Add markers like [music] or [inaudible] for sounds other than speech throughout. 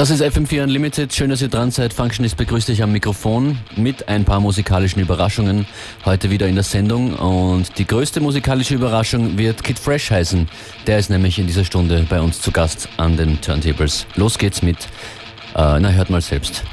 Das ist FM4 Unlimited. Schön, dass ihr dran seid. Functionist begrüßt euch am Mikrofon mit ein paar musikalischen Überraschungen heute wieder in der Sendung. Und die größte musikalische Überraschung wird Kid Fresh heißen. Der ist nämlich in dieser Stunde bei uns zu Gast an den Turntables. Los geht's mit, äh, na hört mal selbst.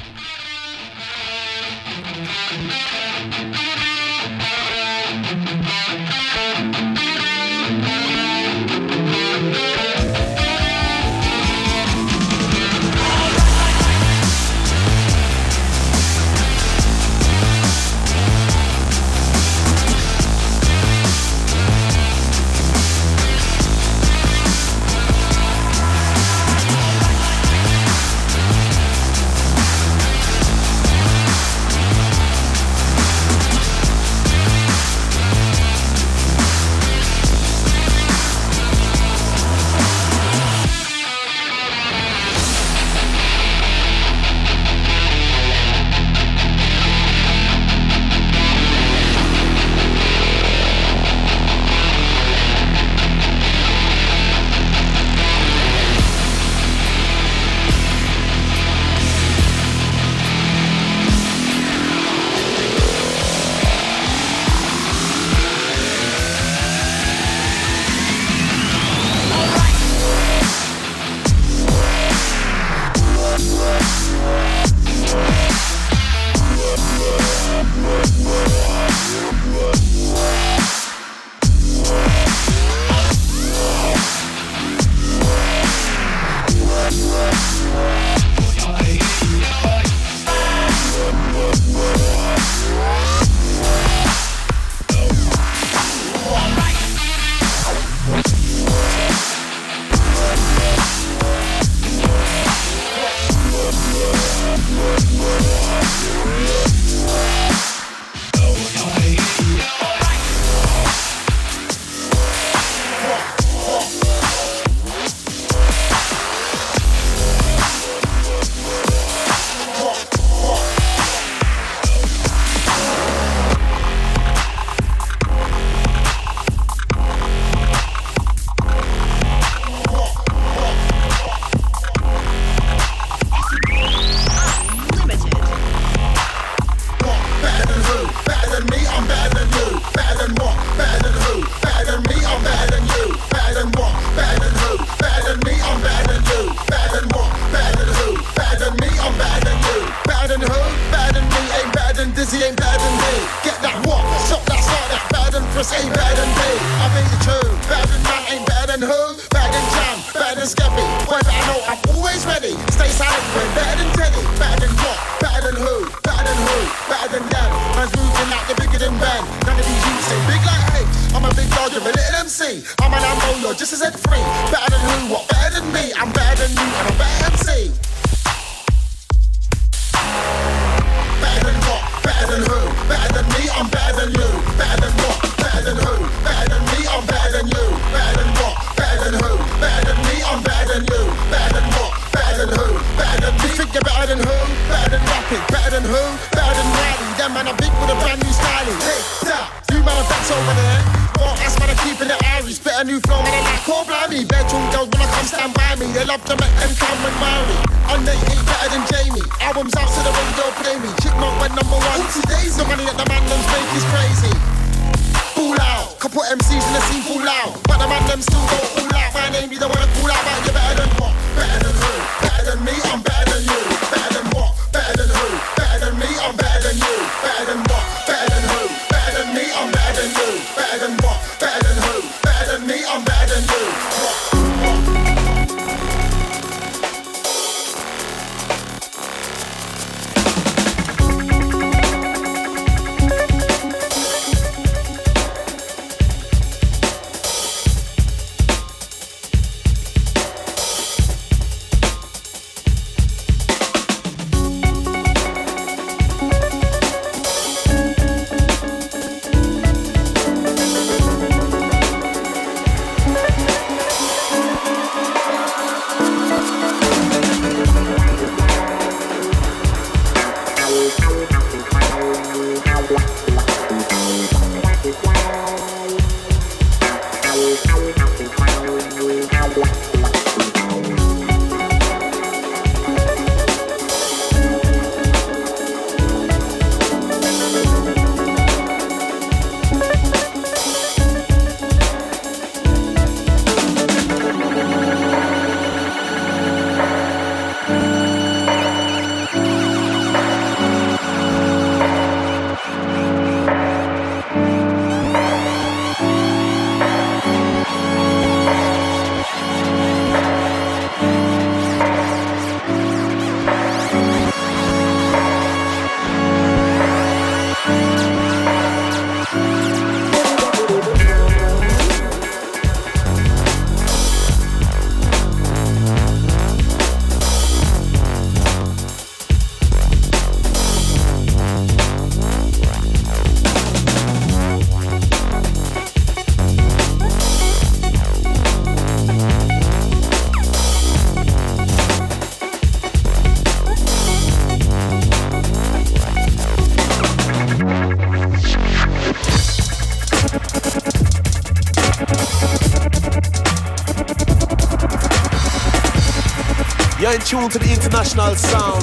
Tuned to the international sound.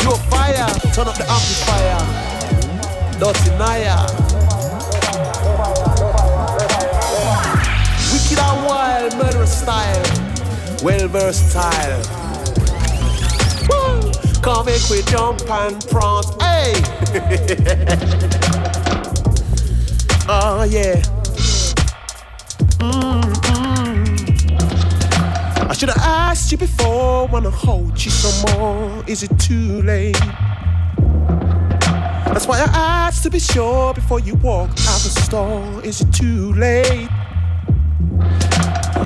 Pure fire, turn up the amplifier. Dirty Naya. Wicked and wild, murderous style. Well versatile. Woo! Come make we jump and prance. Hey! oh [laughs] yeah. Should have asked you before, wanna hold you some more. Is it too late? That's why I asked to be sure before you walked out the store. Is it too late?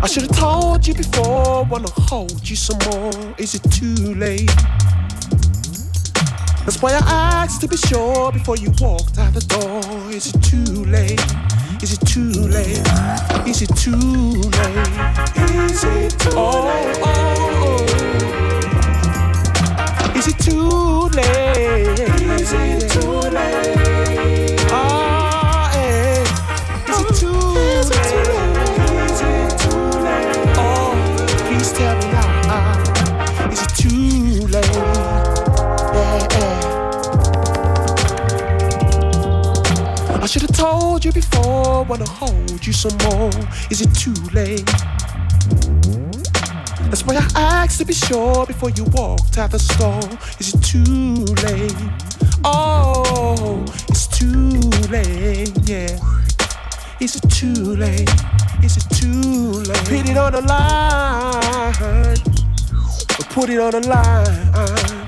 I should have told you before, wanna hold you some more. Is it too late? That's why I asked to be sure before you walked out the door. Is it too late? Is it too late? Is it too late? Is it too oh, late? Oh, oh. Is it too late? Is it too late? Told you before, wanna hold you some more. Is it too late? That's why I asked to be sure before you walked out the store. Is it too late? Oh, it's too late, yeah. Is it too late? Is it too late? Put it on the line. Put it on the line.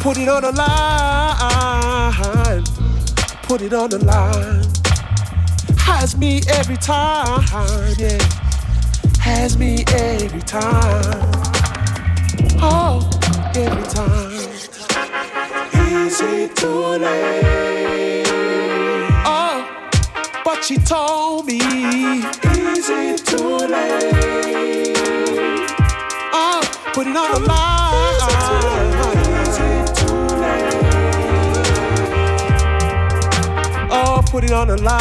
Put it on the line. Put it on the line. Has me every time, yeah. Has me every time. Oh, every time. Is it too late? Oh, but she told put it on the line.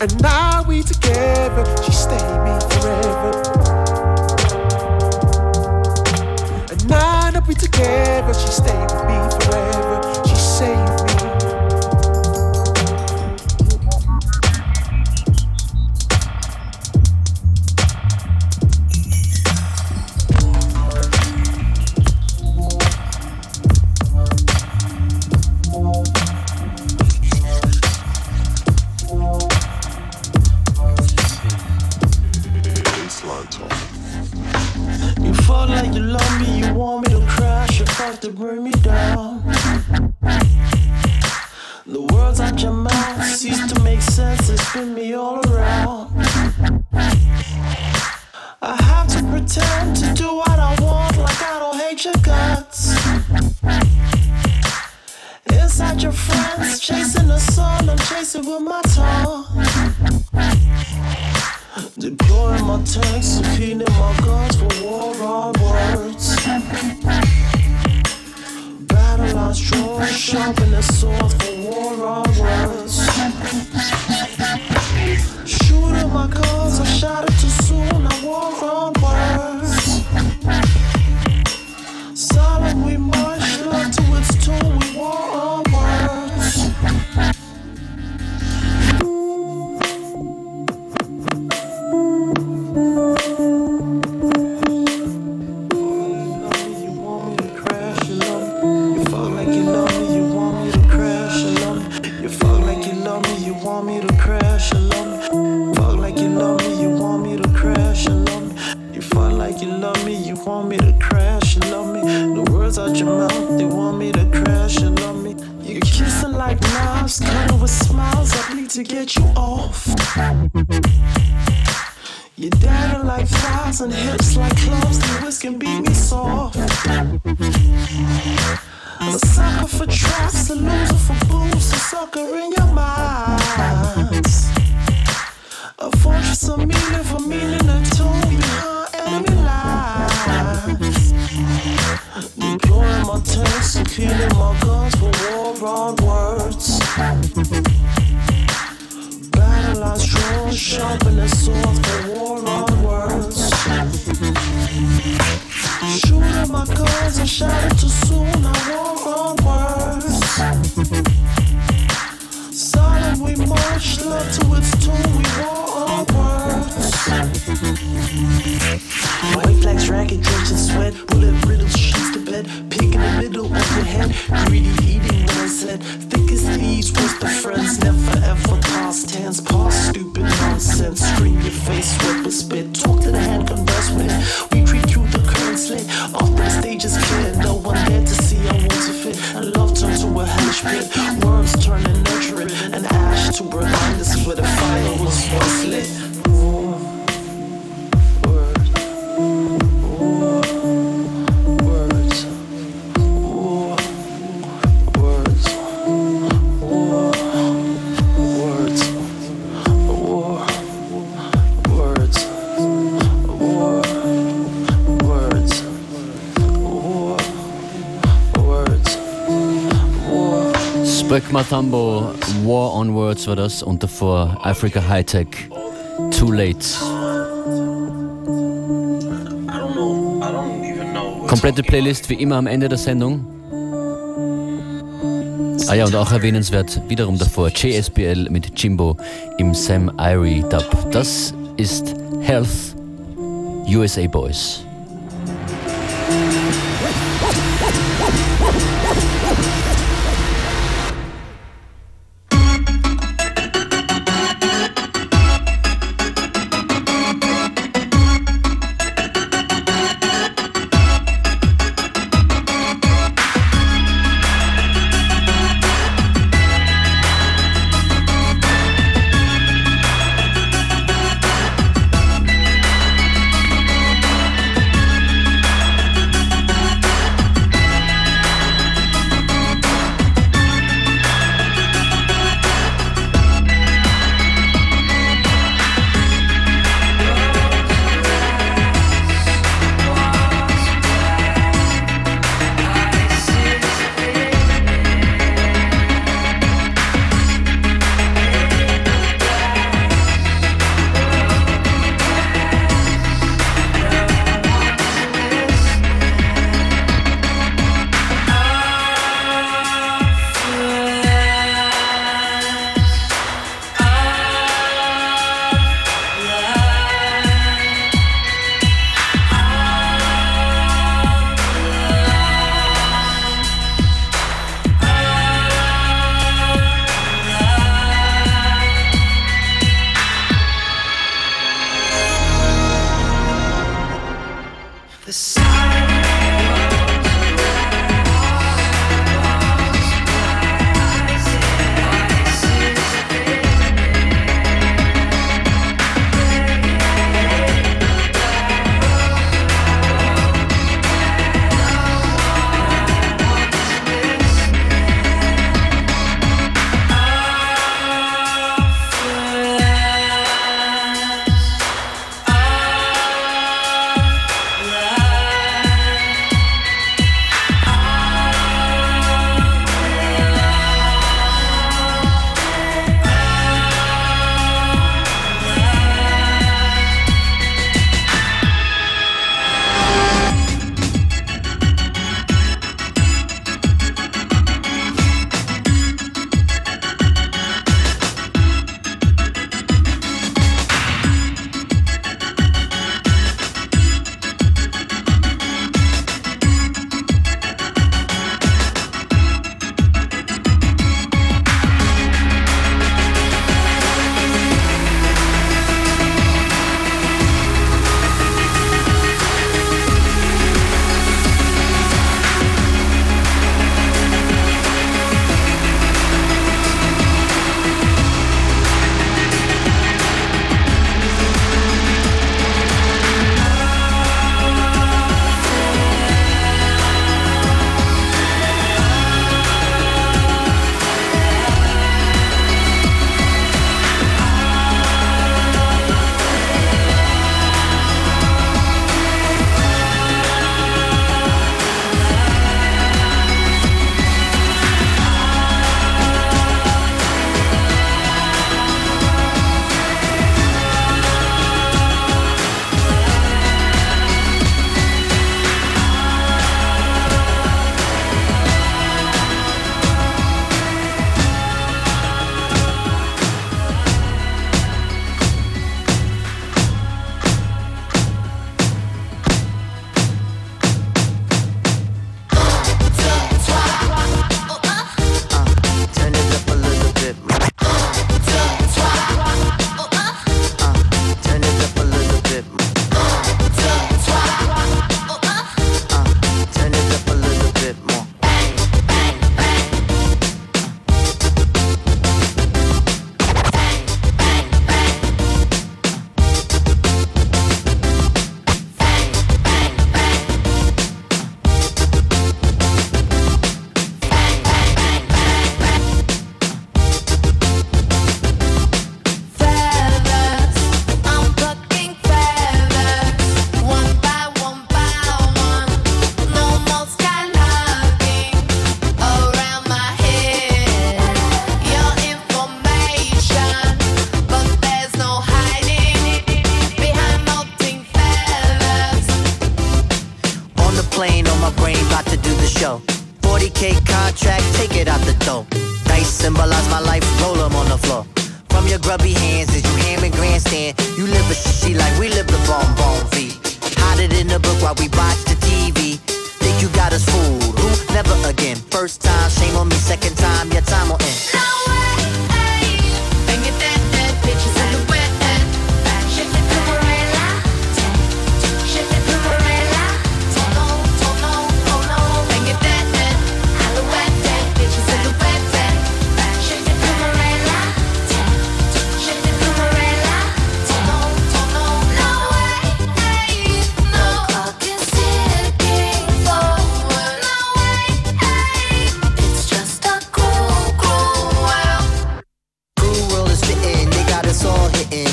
And now we together, she stay me forever. And now that we together, she stay with me forever. These was the friends, never ever past tense. Past stupid nonsense. Scream your face, whip spit, talk Colombo, War on Words war das und davor Africa Hightech, Too Late. Komplette Playlist wie immer am Ende der Sendung. Ah ja, und auch erwähnenswert wiederum davor JSBL mit Jimbo im Sam Irie Dub. Das ist Health USA Boys.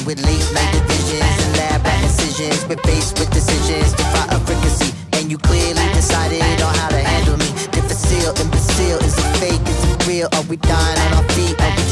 with late night divisions and lab rat decisions. We're faced with decisions to fight a frequency, and you clearly decided on how to handle me. Difficile, imbecile, is it fake? Is it real? Are we dying on our feet?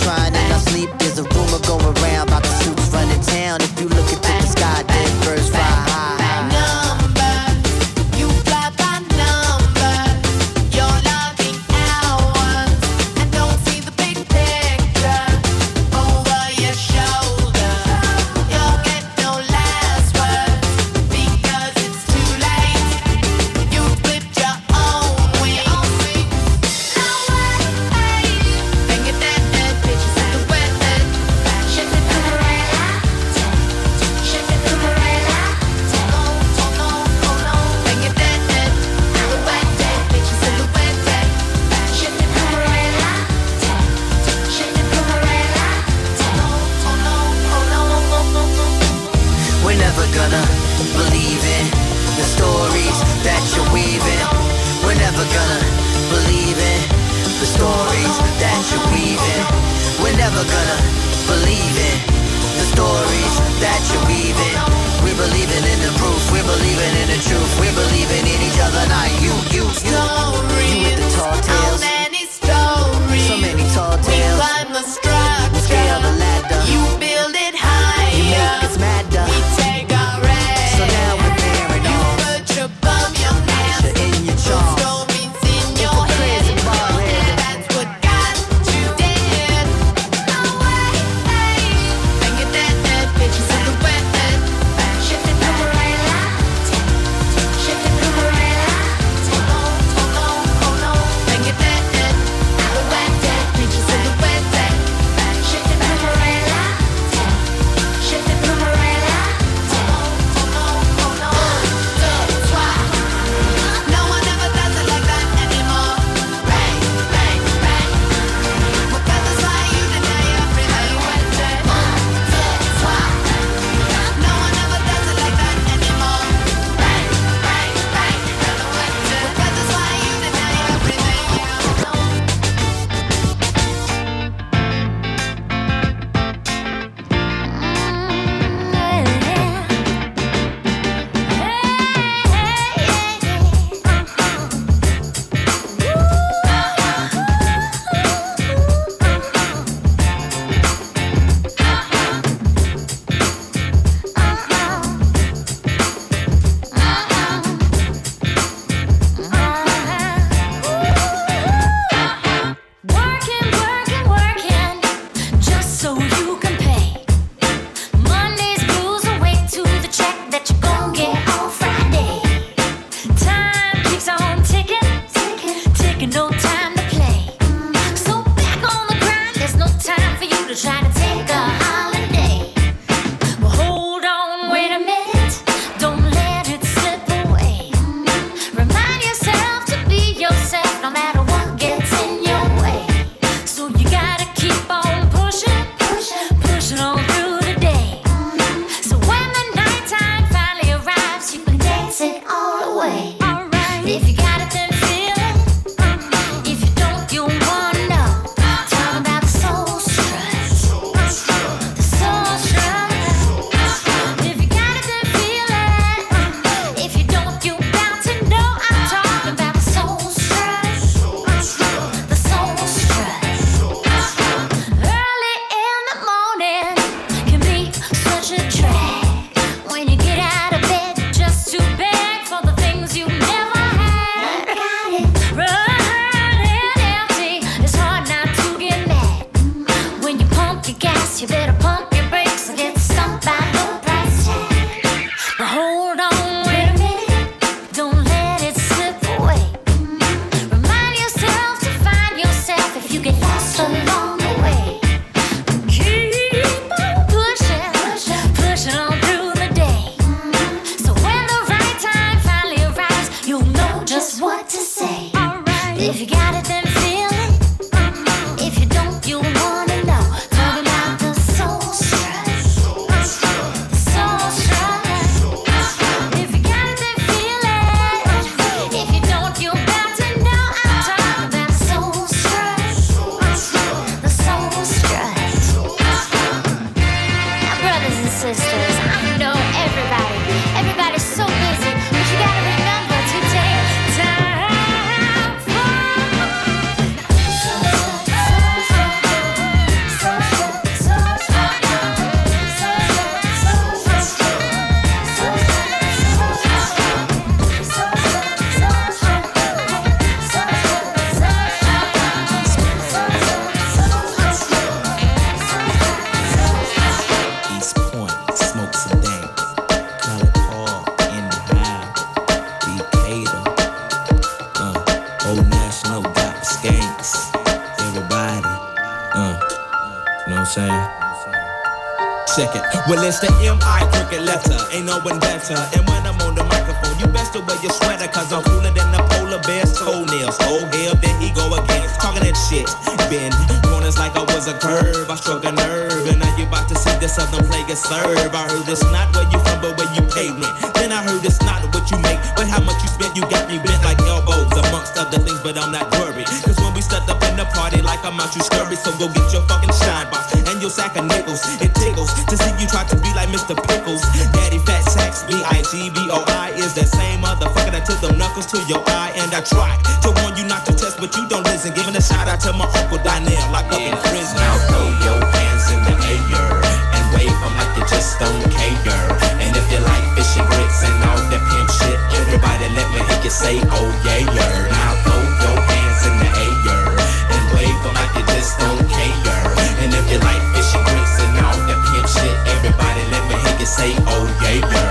And when I'm on the microphone, you best wear your sweater, cause I'm cooler than the polar bear's toenails. Oh, hell, there he go again. Talking that shit. Bend corners like I was a curve. I struck a nerve. And now you about to see the southern plague serve. I heard it's not where you from, but where you pavement. Then I heard it's not what you make, but how much you spend. You got me bent like elbows, amongst other things, but I'm not worried. Cause when we stepped up in the party, like I'm out, you scurry. So go get your fucking shine box and your sack of nickels. It tickles to see you try to be like Mr. Pickles. Daddy Fat B-I-G-B-O-I is that same motherfucker that took them knuckles to your eye. And I tried to warn you not to test, but you don't listen. Giving a shout out to my uncle Donnell, locked up in prison. Now throw your hands in the air and wave 'em like you just don't care. And if you like fish and grits and all that pimp shit, everybody let me hear you say, oh yeah, yeah. Now throw your hands in the air and wave 'em like you just don't care. And if you like fish and grits and all that pimp shit, everybody let me hear you say, oh yeah, yeah.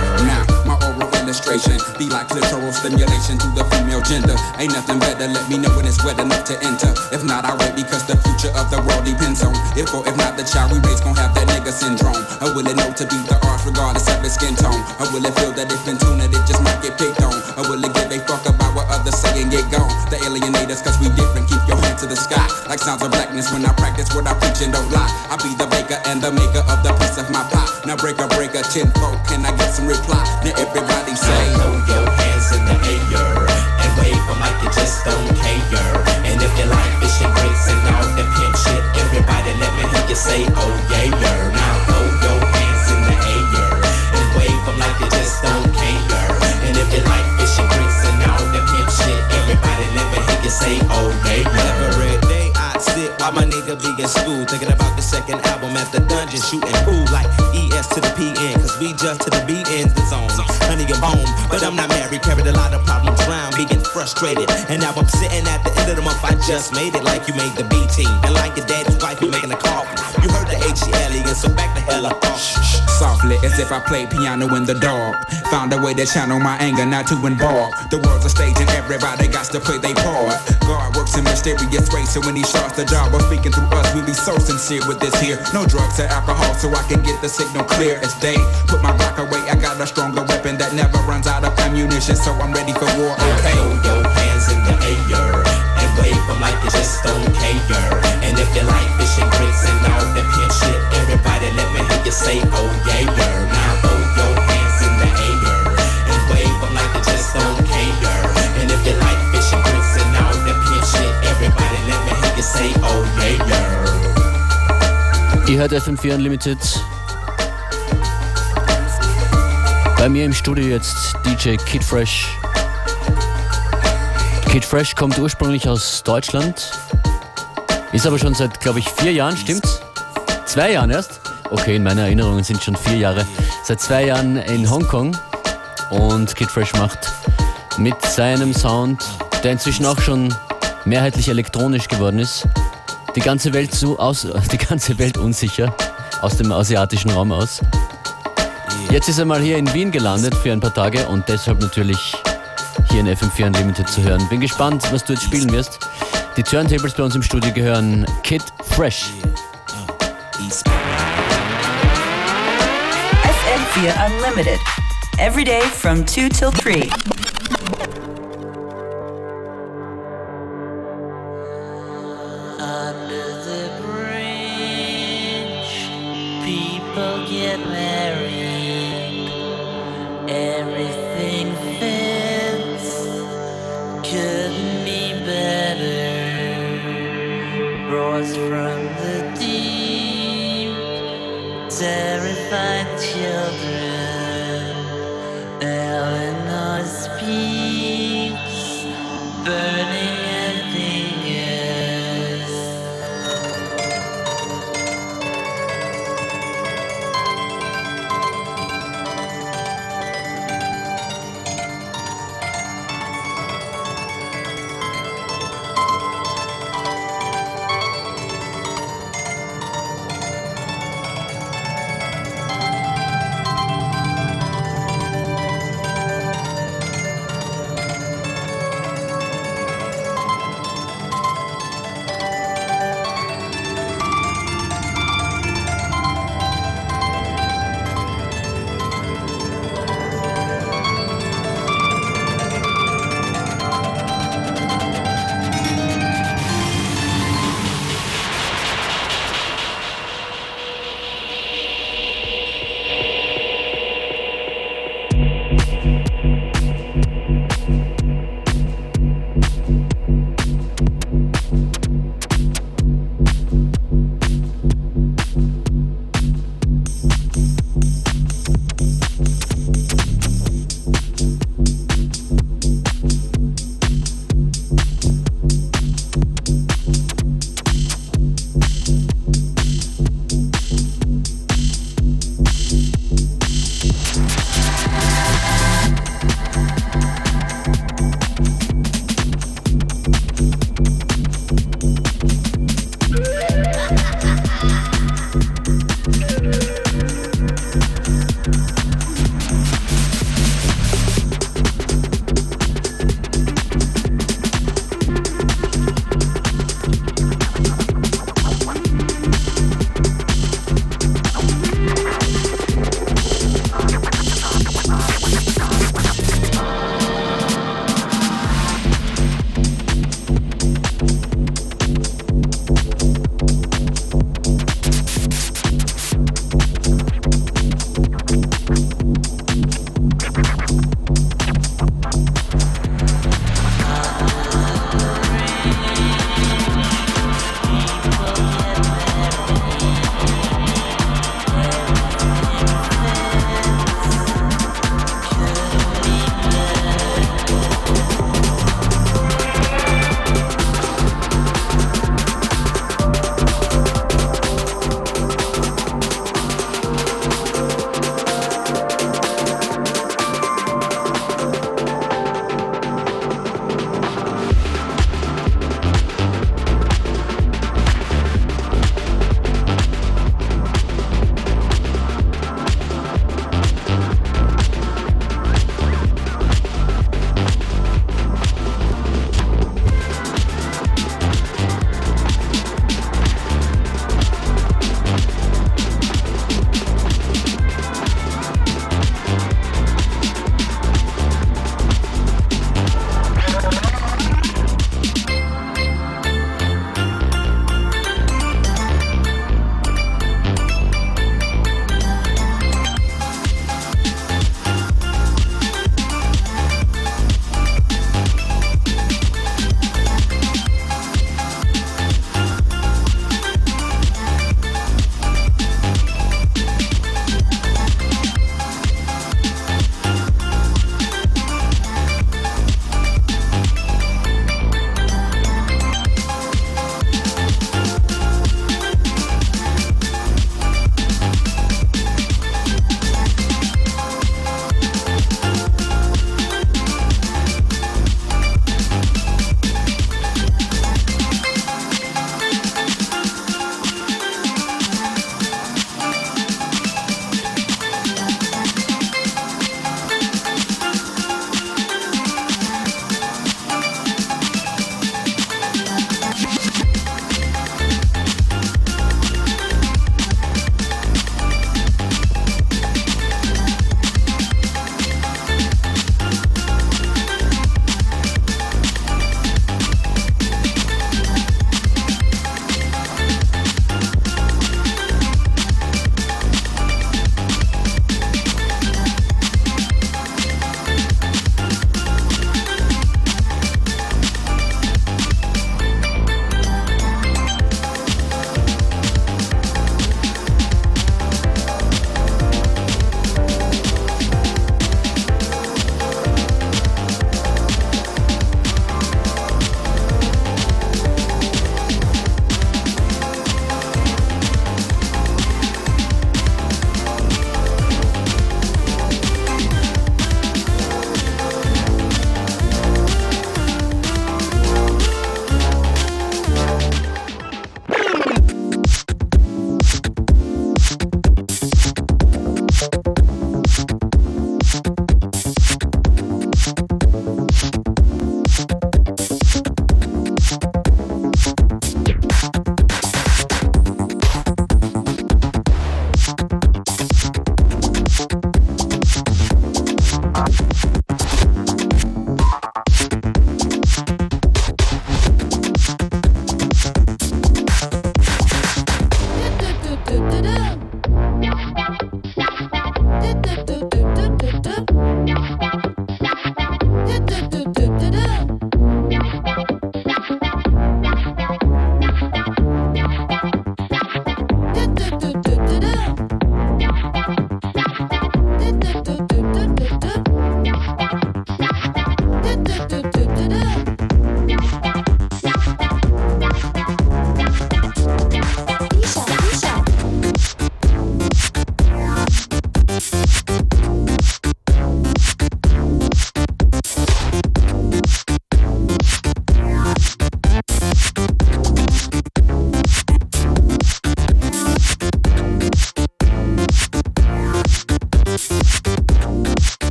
Be like clitoral stimulation to the female gender. Ain't nothing better, let me know when it's wet enough to enter. If not, I wait because the future of the world depends on if or if not the child we raise gon' have that nigga syndrome. Or will it know to beat the arts regardless of its skin tone? Or will it feel that if in tune that it just might get picked on? Or will it give a fuck about what others say and get gone? The alienators, cause we different, keep your hand to the sky. Like sounds of blackness when I practice what I preach and don't lie. I be the baker and the maker of the piece of my pie. Now break a breaker, breaker, tenfold, can I get some reply? Now everybody say, Throw your hands in the air and like you just don't care. And if you like fish and and all pimp shit, everybody let me hear you say, oh yeah. Now throw your hands in the air and like you just don't care. And if you like fish and and all pimp shit, everybody let me hear you say, oh yeah. Sit while my nigga be in school, thinking about the second album at the dungeon, shooting pool like ES to the PN, cause we just to the B ends the zone. Honey, I'm home, but I'm not married, carried a lot of problems around, being frustrated. And now I'm sitting at the end of the month, I just made it like you made the B team. And like your daddy's wife, you making a call. You heard the H-E-L-E, so back the hell up. Softly, as if I played piano in the dark. Found a way to channel my anger, not to embark. The world's a stage and everybody got to play their part. God works in mysterious ways, so when he starts the job of speaking through us, we be so sincere with this here. No drugs or alcohol, so I can get the signal clear as day. Put my rock away, I got a stronger weapon that never runs out of ammunition, so I'm ready for war. Okay. Throw your hands in the air and wave 'em like you just don't. And if you like fish and grits and all that hört FM4 Unlimited. Bei mir im Studio jetzt DJ Kid Fresh. Kid Fresh kommt ursprünglich aus Deutschland, ist aber schon seit, glaube ich, vier Jahren, stimmt's? Zwei Jahren erst? Okay, in meiner Erinnerungen sind schon vier Jahre. Seit zwei Jahren in Hongkong und Kid Fresh macht mit seinem Sound, der inzwischen auch schon mehrheitlich elektronisch geworden ist, die ganze Welt so aus, [laughs] die ganze Welt unsicher aus dem asiatischen Raum aus. Jetzt ist er mal hier in Wien gelandet für ein paar Tage und deshalb natürlich hier in FM4 Unlimited zu hören. Bin gespannt, was du jetzt spielen wirst. Die Turntables bei uns im Studio gehören Kid Fresh. East FM4 Unlimited. Every day from 2 till 3.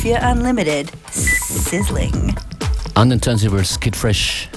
FM4 Unlimited. Sizzling. An Kid Fresh.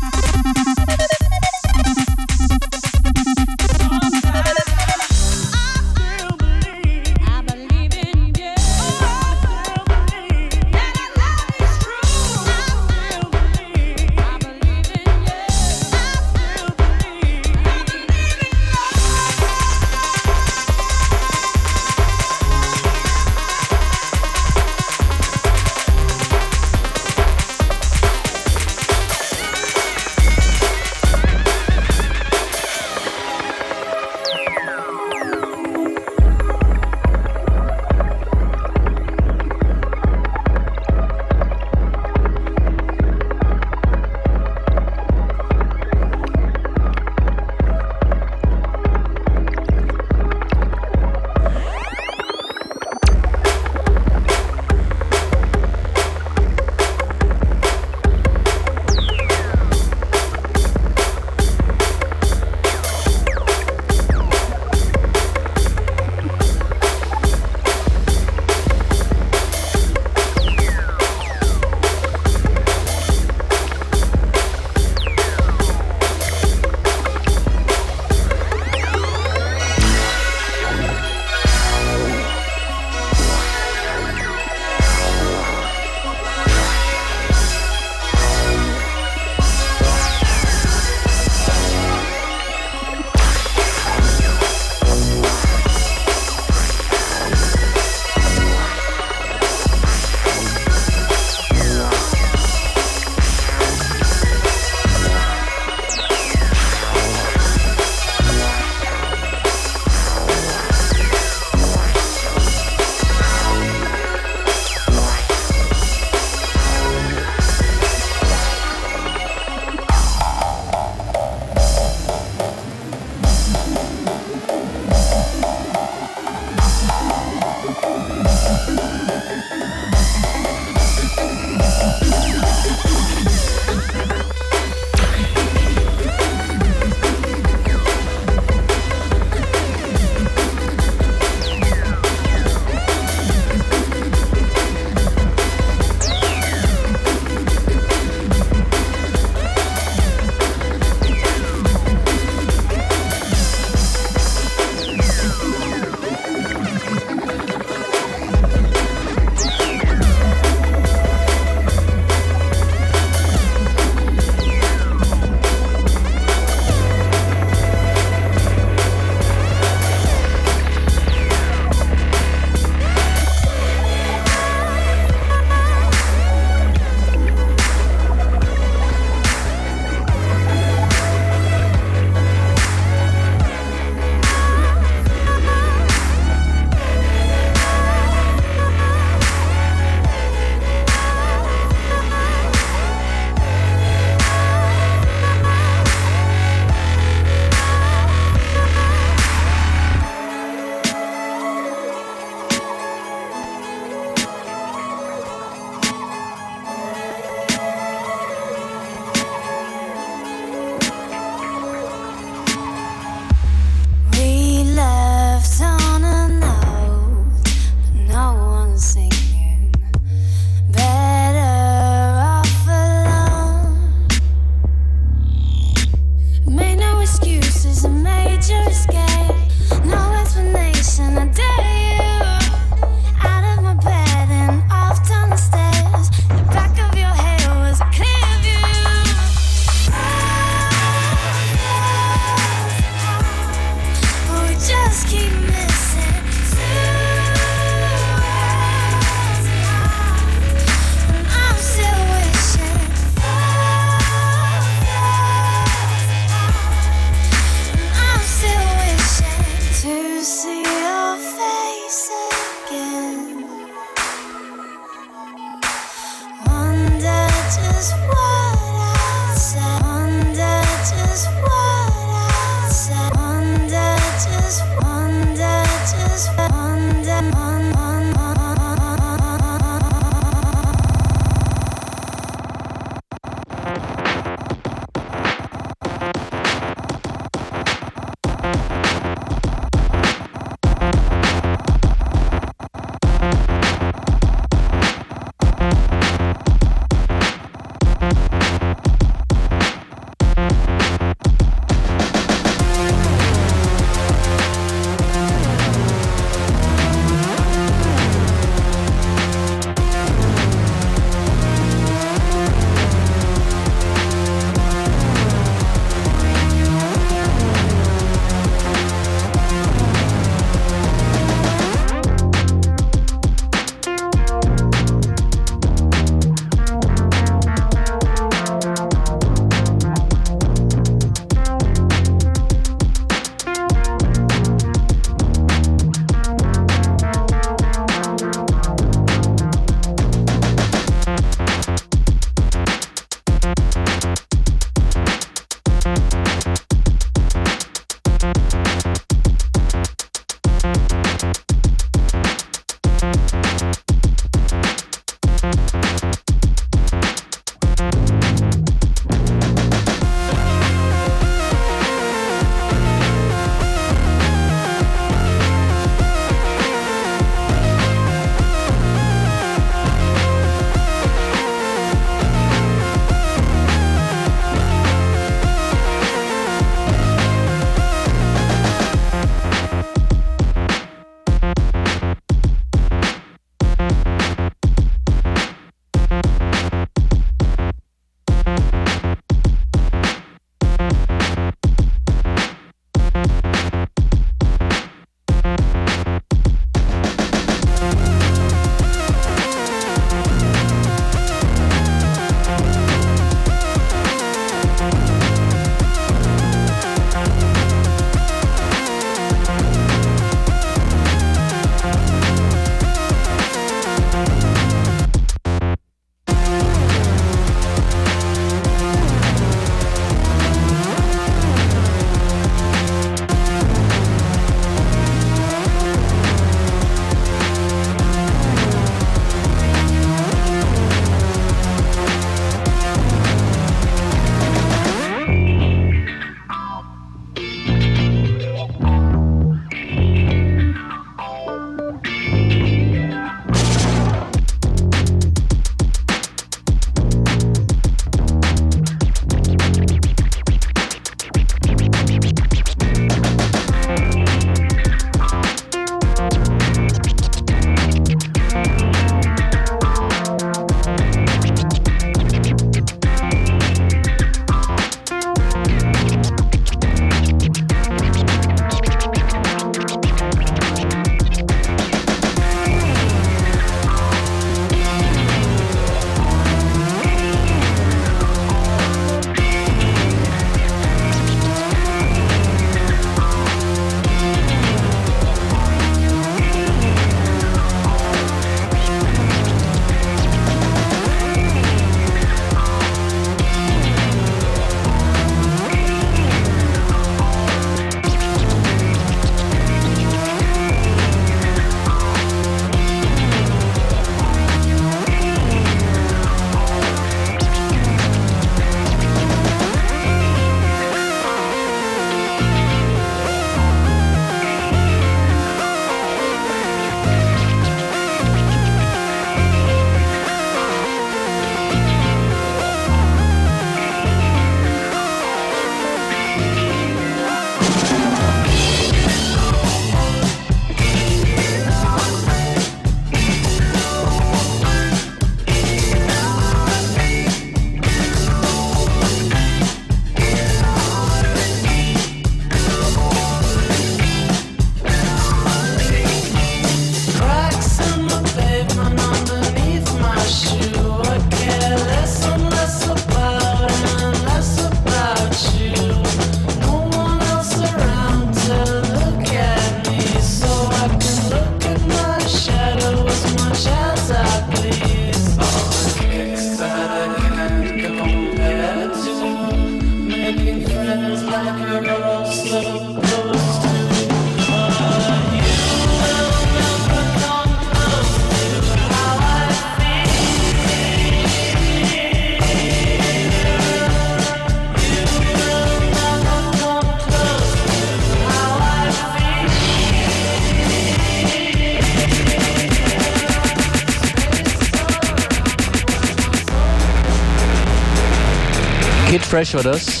Kid Fresh war das